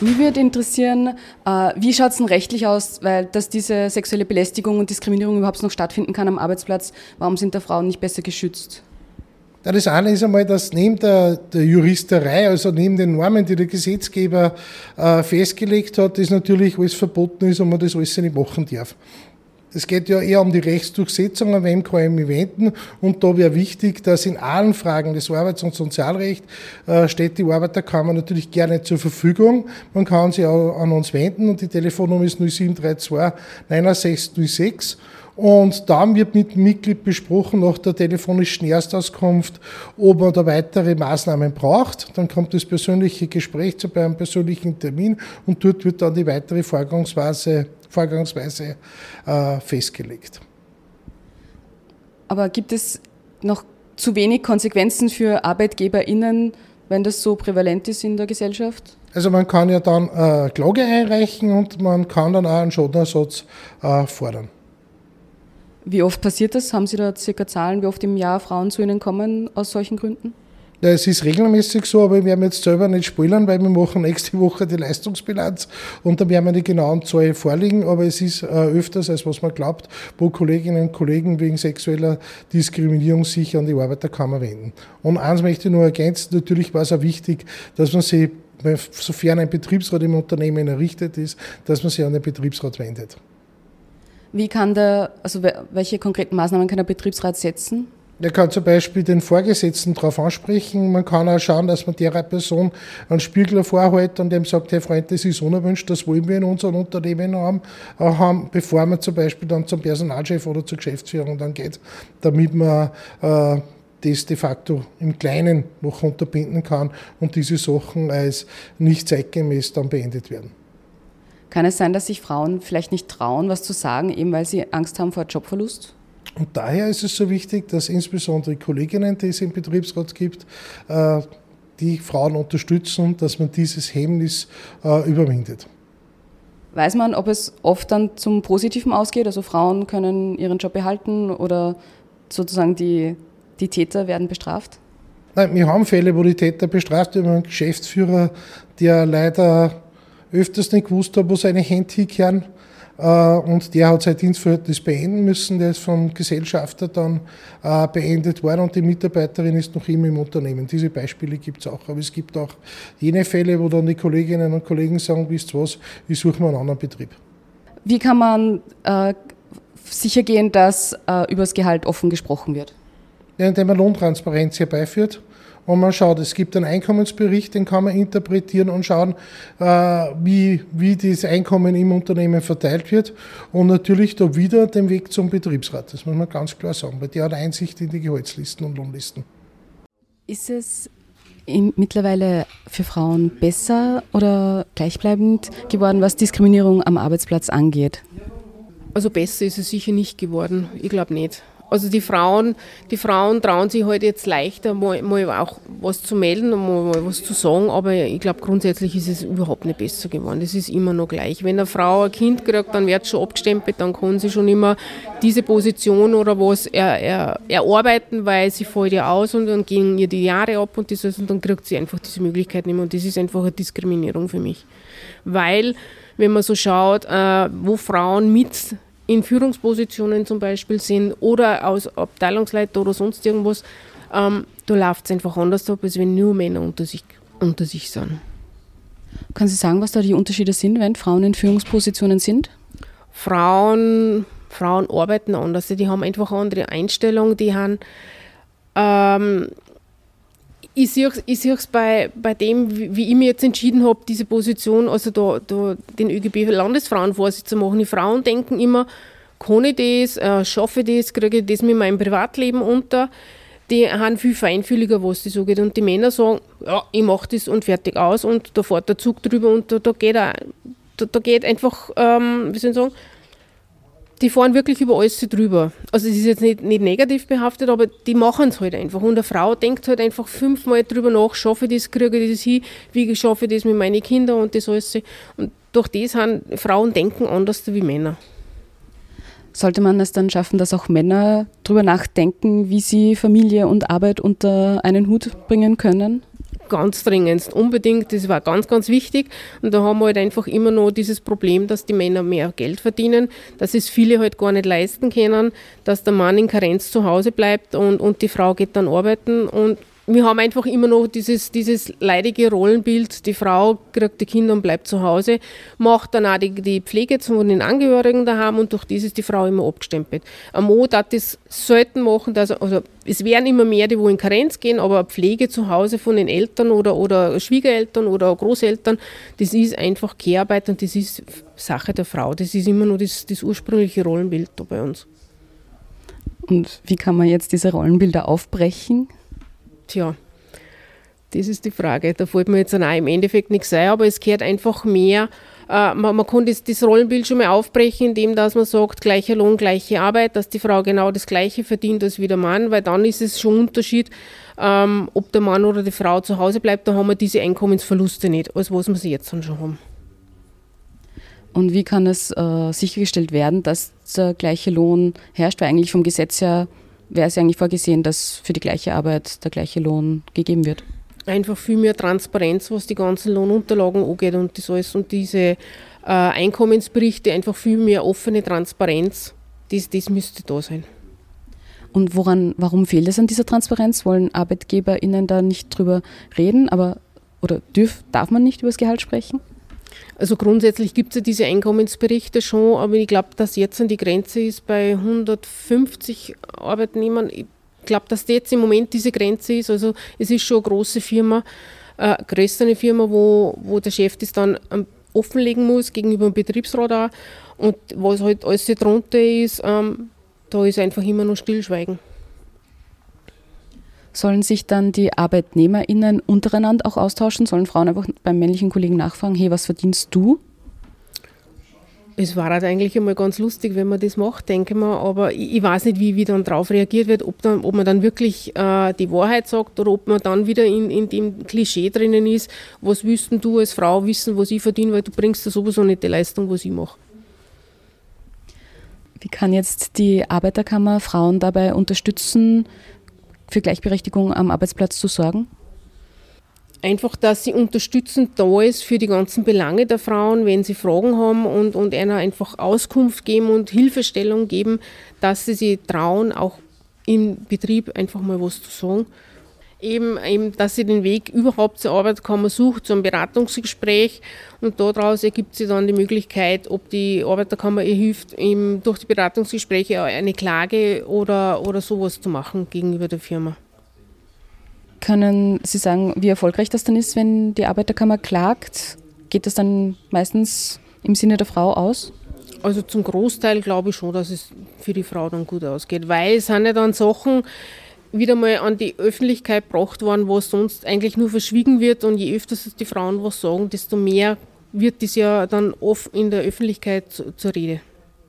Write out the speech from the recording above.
Mich würde interessieren, äh, wie schaut es denn rechtlich aus, weil dass diese sexuelle Belästigung und Diskriminierung überhaupt noch stattfinden kann am Arbeitsplatz, warum sind da Frauen nicht besser geschützt? Das eine ist einmal, dass neben der, der Juristerei, also neben den Normen, die der Gesetzgeber äh, festgelegt hat, das natürlich alles verboten ist und man das alles nicht machen darf. Es geht ja eher um die Rechtsdurchsetzung, an wem kann wenden. Und da wäre wichtig, dass in allen Fragen des Arbeits- und Sozialrechts äh, steht die Arbeiterkammer natürlich gerne zur Verfügung. Man kann sich auch an uns wenden und die Telefonnummer ist 0732 9606. Und dann wird mit dem Mitglied besprochen, nach der telefonischen Erstauskunft, ob man da weitere Maßnahmen braucht. Dann kommt das persönliche Gespräch zu einem persönlichen Termin und dort wird dann die weitere Vorgangsweise, Vorgangsweise äh, festgelegt. Aber gibt es noch zu wenig Konsequenzen für ArbeitgeberInnen, wenn das so prävalent ist in der Gesellschaft? Also man kann ja dann äh, Klage einreichen und man kann dann auch einen Schadenersatz äh, fordern. Wie oft passiert das? Haben Sie da circa Zahlen, wie oft im Jahr Frauen zu Ihnen kommen aus solchen Gründen? Ja, es ist regelmäßig so, aber wir werden jetzt selber nicht spoilern, weil wir machen nächste Woche die Leistungsbilanz und da werden wir die genauen Zahlen vorlegen, aber es ist äh, öfters, als was man glaubt, wo Kolleginnen und Kollegen wegen sexueller Diskriminierung sich an die Arbeiterkammer wenden. Und eins möchte ich nur ergänzen, natürlich war es auch wichtig, dass man sich, sofern ein Betriebsrat im Unternehmen errichtet ist, dass man sich an den Betriebsrat wendet. Wie kann der, also welche konkreten Maßnahmen kann der Betriebsrat setzen? Der kann zum Beispiel den Vorgesetzten darauf ansprechen. Man kann auch schauen, dass man der Person einen Spiegel vorhält und dem sagt, hey Freund, das ist unerwünscht, das wollen wir in unserem Unternehmen haben, äh, haben bevor man zum Beispiel dann zum Personalchef oder zur Geschäftsführung dann geht, damit man äh, das de facto im Kleinen noch unterbinden kann und diese Sachen als nicht zeitgemäß dann beendet werden. Kann es sein, dass sich Frauen vielleicht nicht trauen, was zu sagen, eben weil sie Angst haben vor Jobverlust? Und daher ist es so wichtig, dass insbesondere Kolleginnen, die es im Betriebsrat gibt, äh, die Frauen unterstützen, dass man dieses Hemmnis äh, überwindet. Weiß man, ob es oft dann zum Positiven ausgeht? Also Frauen können ihren Job behalten oder sozusagen die, die Täter werden bestraft? Nein, wir haben Fälle, wo die Täter bestraft werden. Ein Geschäftsführer, der leider öfters nicht gewusst hat, wo seine Hände hinkehren. Äh, und der hat sein Dienstverhältnis beenden müssen. Der ist vom Gesellschafter dann äh, beendet worden und die Mitarbeiterin ist noch immer im Unternehmen. Diese Beispiele gibt es auch. Aber es gibt auch jene Fälle, wo dann die Kolleginnen und Kollegen sagen, wisst was, ich suche mir einen anderen Betrieb. Wie kann man äh, sicher gehen, dass äh, über das Gehalt offen gesprochen wird? Ja, indem man Lohntransparenz herbeiführt und man schaut, es gibt einen Einkommensbericht, den kann man interpretieren und schauen, äh, wie, wie das Einkommen im Unternehmen verteilt wird. Und natürlich da wieder den Weg zum Betriebsrat. Das muss man ganz klar sagen, weil der hat Einsicht in die Gehaltslisten und Lohnlisten. Ist es mittlerweile für Frauen besser oder gleichbleibend geworden, was Diskriminierung am Arbeitsplatz angeht? Also besser ist es sicher nicht geworden. Ich glaube nicht. Also die Frauen, die Frauen trauen sich halt jetzt leichter, mal, mal auch was zu melden und mal, mal was zu sagen, aber ich glaube grundsätzlich ist es überhaupt nicht besser geworden. Das ist immer noch gleich. Wenn eine Frau ein Kind kriegt, dann wird schon abgestempelt, dann kann sie schon immer diese Position oder was er, er, erarbeiten, weil sie fällt ja aus und dann gehen ihr die Jahre ab und, das, und dann kriegt sie einfach diese Möglichkeit nicht mehr und das ist einfach eine Diskriminierung für mich. Weil, wenn man so schaut, äh, wo Frauen mit in Führungspositionen zum Beispiel sind oder als Abteilungsleiter oder sonst irgendwas, ähm, da läuft es einfach anders ab, als wenn nur Männer unter sich, unter sich sind. Können Sie sagen, was da die Unterschiede sind, wenn Frauen in Führungspositionen sind? Frauen, Frauen arbeiten anders, die haben einfach eine andere Einstellung, die haben ähm, ich sehe es bei, bei dem, wie ich mich jetzt entschieden habe, diese Position, also da, da den ÖGB-Landesfrauenvorsitz zu machen. Die Frauen denken immer, kann ich das, äh, schaffe ich das, kriege ich das mit meinem Privatleben unter. Die haben viel feinfühliger, was das so geht. Und die Männer sagen, ja, ich mache das und fertig aus und da fährt der Zug drüber und da, da geht, auch, da, da geht einfach, ähm, wie soll ich sagen, die fahren wirklich über alles drüber. Also es ist jetzt nicht, nicht negativ behaftet, aber die machen es halt einfach. Und eine Frau denkt halt einfach fünfmal drüber nach, schaffe ich das, kriege ich das hin, wie schaffe ich das mit meinen Kindern und das alles. Und durch das haben Frauen denken anders wie Männer. Sollte man es dann schaffen, dass auch Männer drüber nachdenken, wie sie Familie und Arbeit unter einen Hut bringen können? Ganz dringendst, unbedingt, das war ganz, ganz wichtig. Und da haben wir halt einfach immer noch dieses Problem, dass die Männer mehr Geld verdienen, dass es viele halt gar nicht leisten können, dass der Mann in Karenz zu Hause bleibt und, und die Frau geht dann arbeiten und wir haben einfach immer noch dieses, dieses leidige Rollenbild, die Frau kriegt die Kinder und bleibt zu Hause, macht dann auch die, die Pflege zu den Angehörigen daheim und durch das ist die Frau immer abgestempelt. Ein Mann darf das selten machen, dass, also es werden immer mehr, die wo in Karenz gehen, aber Pflege zu Hause von den Eltern oder, oder Schwiegereltern oder Großeltern, das ist einfach Kehrarbeit und das ist Sache der Frau. Das ist immer nur das, das ursprüngliche Rollenbild da bei uns. Und wie kann man jetzt diese Rollenbilder aufbrechen? Tja, das ist die Frage. Da fällt mir jetzt auch im Endeffekt nichts ein, aber es gehört einfach mehr. Äh, man, man kann das, das, Rollenbild schon mal aufbrechen, indem dass man sagt, gleicher Lohn, gleiche Arbeit, dass die Frau genau das Gleiche verdient als wie der Mann, weil dann ist es schon Unterschied, ähm, ob der Mann oder die Frau zu Hause bleibt, da haben wir diese Einkommensverluste nicht, als was wir sie jetzt schon haben. Und wie kann es äh, sichergestellt werden, dass der gleiche Lohn herrscht? Weil eigentlich vom Gesetz her wäre es eigentlich vorgesehen, dass für die gleiche Arbeit der gleiche Lohn gegeben wird. Einfach viel mehr Transparenz, was die ganzen Lohnunterlagen angeht und das alles und diese äh, Einkommensberichte, einfach viel mehr offene Transparenz, das, das müsste da sein. Und woran, warum fehlt es an dieser Transparenz? Wollen ArbeitgeberInnen da nicht drüber reden, aber oder dürf, darf man nicht über das Gehalt sprechen? Also grundsätzlich gibt es ja diese Einkommensberichte schon, aber ich glaube, dass jetzt die Grenze ist bei 150 Arbeitnehmern. Ich glaube, dass das jetzt im Moment diese Grenze ist. Also es ist schon eine große Firma, äh, größere Firma, wo, wo der Chef das dann ähm, offenlegen muss gegenüber dem Betriebsrat auch. Und was halt alles drunter ist, ähm, da ist einfach immer nur Stillschweigen sollen sich dann die ArbeitnehmerInnen untereinander auch austauschen? Sollen Frauen einfach beim männlichen Kollegen nachfragen, hey, was verdienst du? Es war halt eigentlich einmal ganz lustig, wenn man das macht, denke ich mal. Aber ich, ich weiß nicht, wie, wie dann darauf reagiert wird, ob, dann, ob man dann wirklich äh, die Wahrheit sagt oder ob man dann wieder in, in dem Klischee drinnen ist, was wüssten du als Frau wissen, was ich verdiene, weil du bringst ja sowieso nicht die Leistung, was ich mache. Wie kann jetzt die Arbeiterkammer Frauen dabei unterstützen, für Gleichberechtigung am Arbeitsplatz zu sorgen? Einfach, dass sie unterstützend da ist für die ganzen Belange der Frauen, wenn sie Fragen haben und, und einer einfach Auskunft geben und Hilfestellung geben, dass sie sich trauen, auch im Betrieb einfach mal was zu sagen eben, eben, dass sie den Weg überhaupt zur Arbeiterkammer sucht, zum Beratungsgespräch und daraus ergibt sich dann die Möglichkeit, ob die Arbeiterkammer ihr hilft, eben durch die Beratungsgespräche eine Klage oder, oder sowas zu machen gegenüber der Firma. Können Sie sagen, wie erfolgreich das dann ist, wenn die Arbeiterkammer klagt? Geht das dann meistens im Sinne der Frau aus? Also zum Großteil glaube ich schon, dass es für die Frau dann gut ausgeht, weil es sind ja dann Sachen, wieder mal an die Öffentlichkeit gebracht worden, was sonst eigentlich nur verschwiegen wird. Und je öfter die Frauen was sagen, desto mehr wird das ja dann oft in der Öffentlichkeit zur Rede.